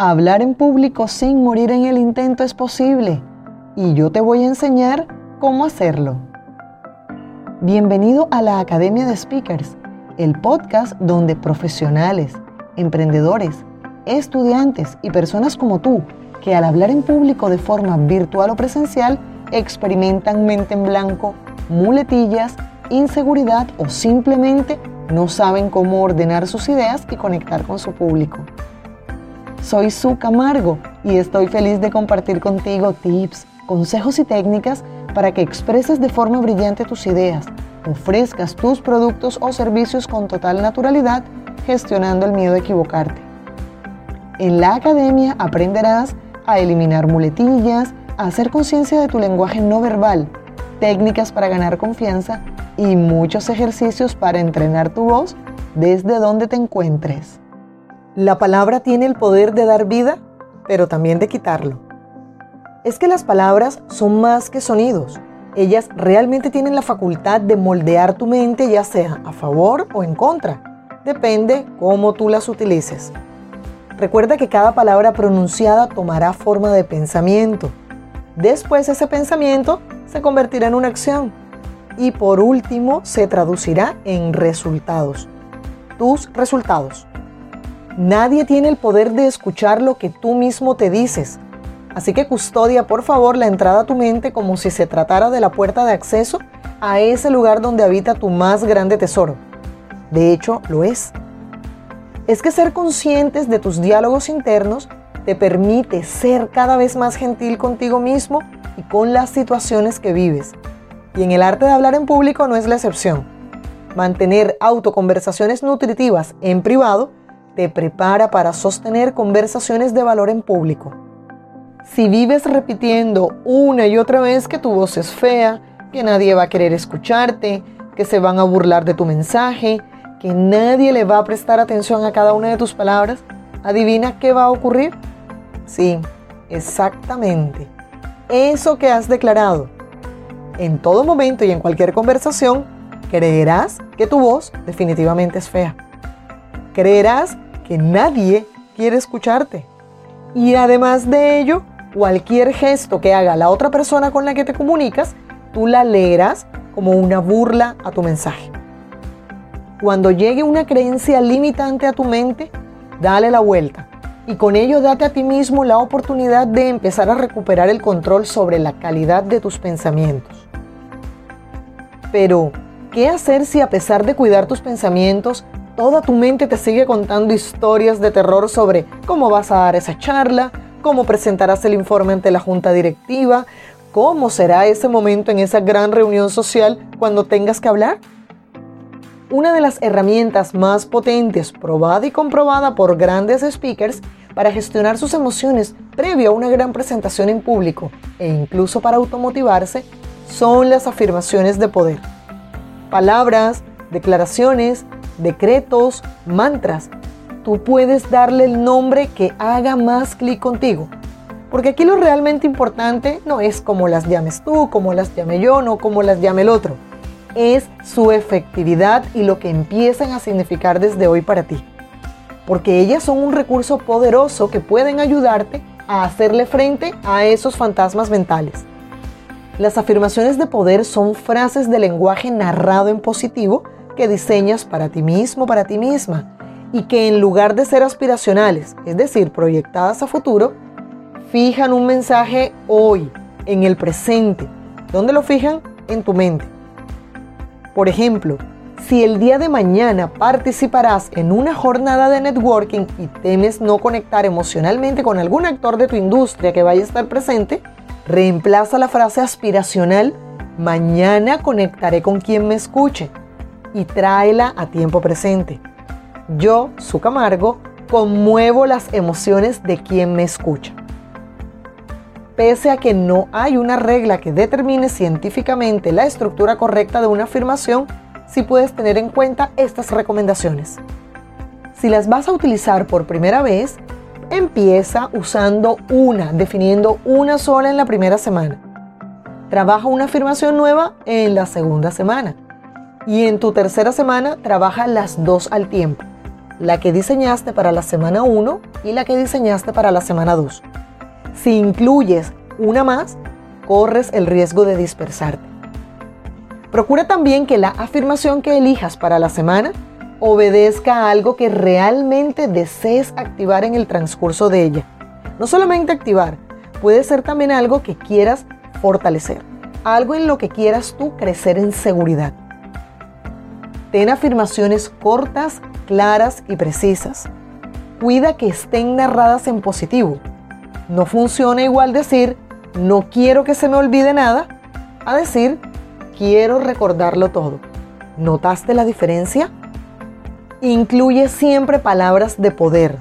Hablar en público sin morir en el intento es posible y yo te voy a enseñar cómo hacerlo. Bienvenido a la Academia de Speakers, el podcast donde profesionales, emprendedores, estudiantes y personas como tú que al hablar en público de forma virtual o presencial experimentan mente en blanco, muletillas, inseguridad o simplemente no saben cómo ordenar sus ideas y conectar con su público. Soy Su Camargo y estoy feliz de compartir contigo tips, consejos y técnicas para que expreses de forma brillante tus ideas, ofrezcas tus productos o servicios con total naturalidad, gestionando el miedo a equivocarte. En la academia aprenderás a eliminar muletillas, a hacer conciencia de tu lenguaje no verbal, técnicas para ganar confianza y muchos ejercicios para entrenar tu voz desde donde te encuentres. La palabra tiene el poder de dar vida, pero también de quitarlo. Es que las palabras son más que sonidos. Ellas realmente tienen la facultad de moldear tu mente ya sea a favor o en contra. Depende cómo tú las utilices. Recuerda que cada palabra pronunciada tomará forma de pensamiento. Después ese pensamiento se convertirá en una acción. Y por último se traducirá en resultados. Tus resultados. Nadie tiene el poder de escuchar lo que tú mismo te dices. Así que custodia por favor la entrada a tu mente como si se tratara de la puerta de acceso a ese lugar donde habita tu más grande tesoro. De hecho, lo es. Es que ser conscientes de tus diálogos internos te permite ser cada vez más gentil contigo mismo y con las situaciones que vives. Y en el arte de hablar en público no es la excepción. Mantener autoconversaciones nutritivas en privado te prepara para sostener conversaciones de valor en público. Si vives repitiendo una y otra vez que tu voz es fea, que nadie va a querer escucharte, que se van a burlar de tu mensaje, que nadie le va a prestar atención a cada una de tus palabras, adivina qué va a ocurrir. Sí, exactamente. Eso que has declarado. En todo momento y en cualquier conversación, creerás que tu voz definitivamente es fea. Creerás que nadie quiere escucharte. Y además de ello, cualquier gesto que haga la otra persona con la que te comunicas, tú la leerás como una burla a tu mensaje. Cuando llegue una creencia limitante a tu mente, dale la vuelta y con ello date a ti mismo la oportunidad de empezar a recuperar el control sobre la calidad de tus pensamientos. Pero, ¿qué hacer si a pesar de cuidar tus pensamientos, toda tu mente te sigue contando historias de terror sobre cómo vas a dar esa charla, cómo presentarás el informe ante la junta directiva, cómo será ese momento en esa gran reunión social cuando tengas que hablar. Una de las herramientas más potentes, probada y comprobada por grandes speakers para gestionar sus emociones previo a una gran presentación en público e incluso para automotivarse, son las afirmaciones de poder. Palabras, declaraciones, decretos, mantras, tú puedes darle el nombre que haga más clic contigo. Porque aquí lo realmente importante no es cómo las llames tú, cómo las llame yo, no cómo las llame el otro. Es su efectividad y lo que empiezan a significar desde hoy para ti. Porque ellas son un recurso poderoso que pueden ayudarte a hacerle frente a esos fantasmas mentales. Las afirmaciones de poder son frases de lenguaje narrado en positivo que diseñas para ti mismo, para ti misma, y que en lugar de ser aspiracionales, es decir, proyectadas a futuro, fijan un mensaje hoy, en el presente. ¿Dónde lo fijan? En tu mente. Por ejemplo, si el día de mañana participarás en una jornada de networking y temes no conectar emocionalmente con algún actor de tu industria que vaya a estar presente, reemplaza la frase aspiracional, mañana conectaré con quien me escuche y tráela a tiempo presente. Yo, su Camargo, conmuevo las emociones de quien me escucha. Pese a que no hay una regla que determine científicamente la estructura correcta de una afirmación, sí puedes tener en cuenta estas recomendaciones. Si las vas a utilizar por primera vez, empieza usando una, definiendo una sola en la primera semana. Trabaja una afirmación nueva en la segunda semana y en tu tercera semana trabaja las dos al tiempo. la que diseñaste para la semana 1 y la que diseñaste para la semana 2. Si incluyes una más, corres el riesgo de dispersarte. Procura también que la afirmación que elijas para la semana obedezca a algo que realmente desees activar en el transcurso de ella. No solamente activar, puede ser también algo que quieras fortalecer, algo en lo que quieras tú crecer en seguridad. Ten afirmaciones cortas, claras y precisas. Cuida que estén narradas en positivo. No funciona igual decir, no quiero que se me olvide nada, a decir, quiero recordarlo todo. ¿Notaste la diferencia? Incluye siempre palabras de poder,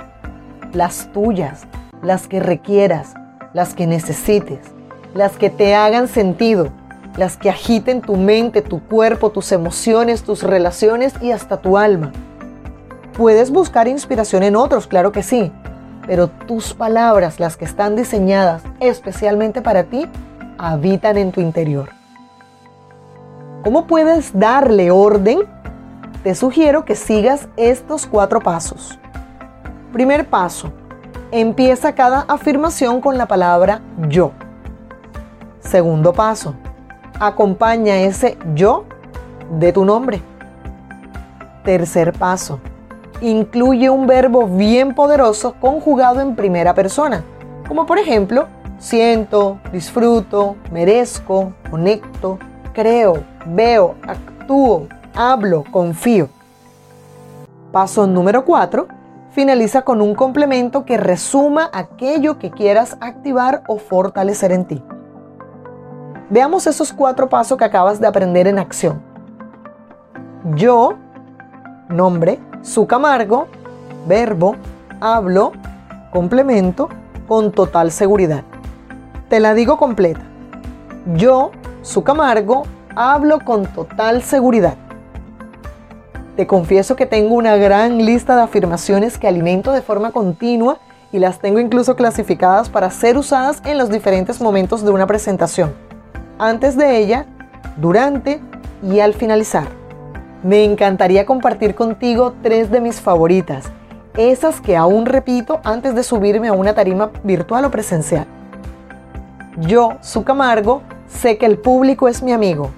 las tuyas, las que requieras, las que necesites, las que te hagan sentido, las que agiten tu mente, tu cuerpo, tus emociones, tus relaciones y hasta tu alma. Puedes buscar inspiración en otros, claro que sí, pero tus palabras, las que están diseñadas especialmente para ti, habitan en tu interior. ¿Cómo puedes darle orden? Te sugiero que sigas estos cuatro pasos. Primer paso, empieza cada afirmación con la palabra yo. Segundo paso, acompaña ese yo de tu nombre. Tercer paso, incluye un verbo bien poderoso conjugado en primera persona, como por ejemplo, siento, disfruto, merezco, conecto, creo, veo, actúo, hablo, confío. Paso número 4. Finaliza con un complemento que resuma aquello que quieras activar o fortalecer en ti. Veamos esos cuatro pasos que acabas de aprender en acción. Yo, nombre, su Camargo, verbo, hablo, complemento, con total seguridad. Te la digo completa. Yo, su Camargo, hablo con total seguridad. Te confieso que tengo una gran lista de afirmaciones que alimento de forma continua y las tengo incluso clasificadas para ser usadas en los diferentes momentos de una presentación antes de ella, durante y al finalizar. Me encantaría compartir contigo tres de mis favoritas, esas que aún repito antes de subirme a una tarima virtual o presencial. Yo, su Camargo, sé que el público es mi amigo.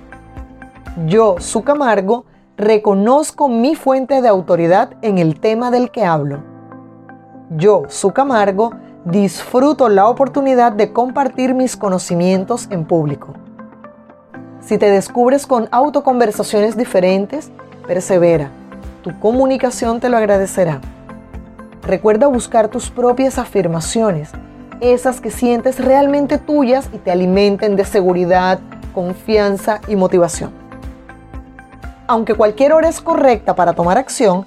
Yo, su Camargo, reconozco mi fuente de autoridad en el tema del que hablo. Yo, su Camargo, disfruto la oportunidad de compartir mis conocimientos en público. Si te descubres con autoconversaciones diferentes, persevera. Tu comunicación te lo agradecerá. Recuerda buscar tus propias afirmaciones, esas que sientes realmente tuyas y te alimenten de seguridad, confianza y motivación. Aunque cualquier hora es correcta para tomar acción,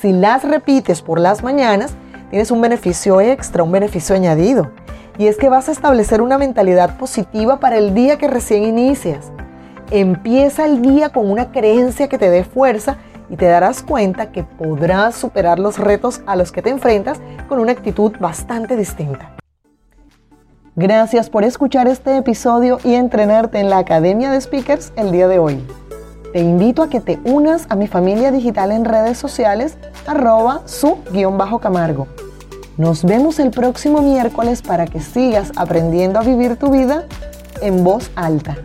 si las repites por las mañanas, tienes un beneficio extra, un beneficio añadido. Y es que vas a establecer una mentalidad positiva para el día que recién inicias. Empieza el día con una creencia que te dé fuerza y te darás cuenta que podrás superar los retos a los que te enfrentas con una actitud bastante distinta. Gracias por escuchar este episodio y entrenarte en la Academia de Speakers el día de hoy. Te invito a que te unas a mi familia digital en redes sociales arroba su-camargo. Nos vemos el próximo miércoles para que sigas aprendiendo a vivir tu vida en voz alta.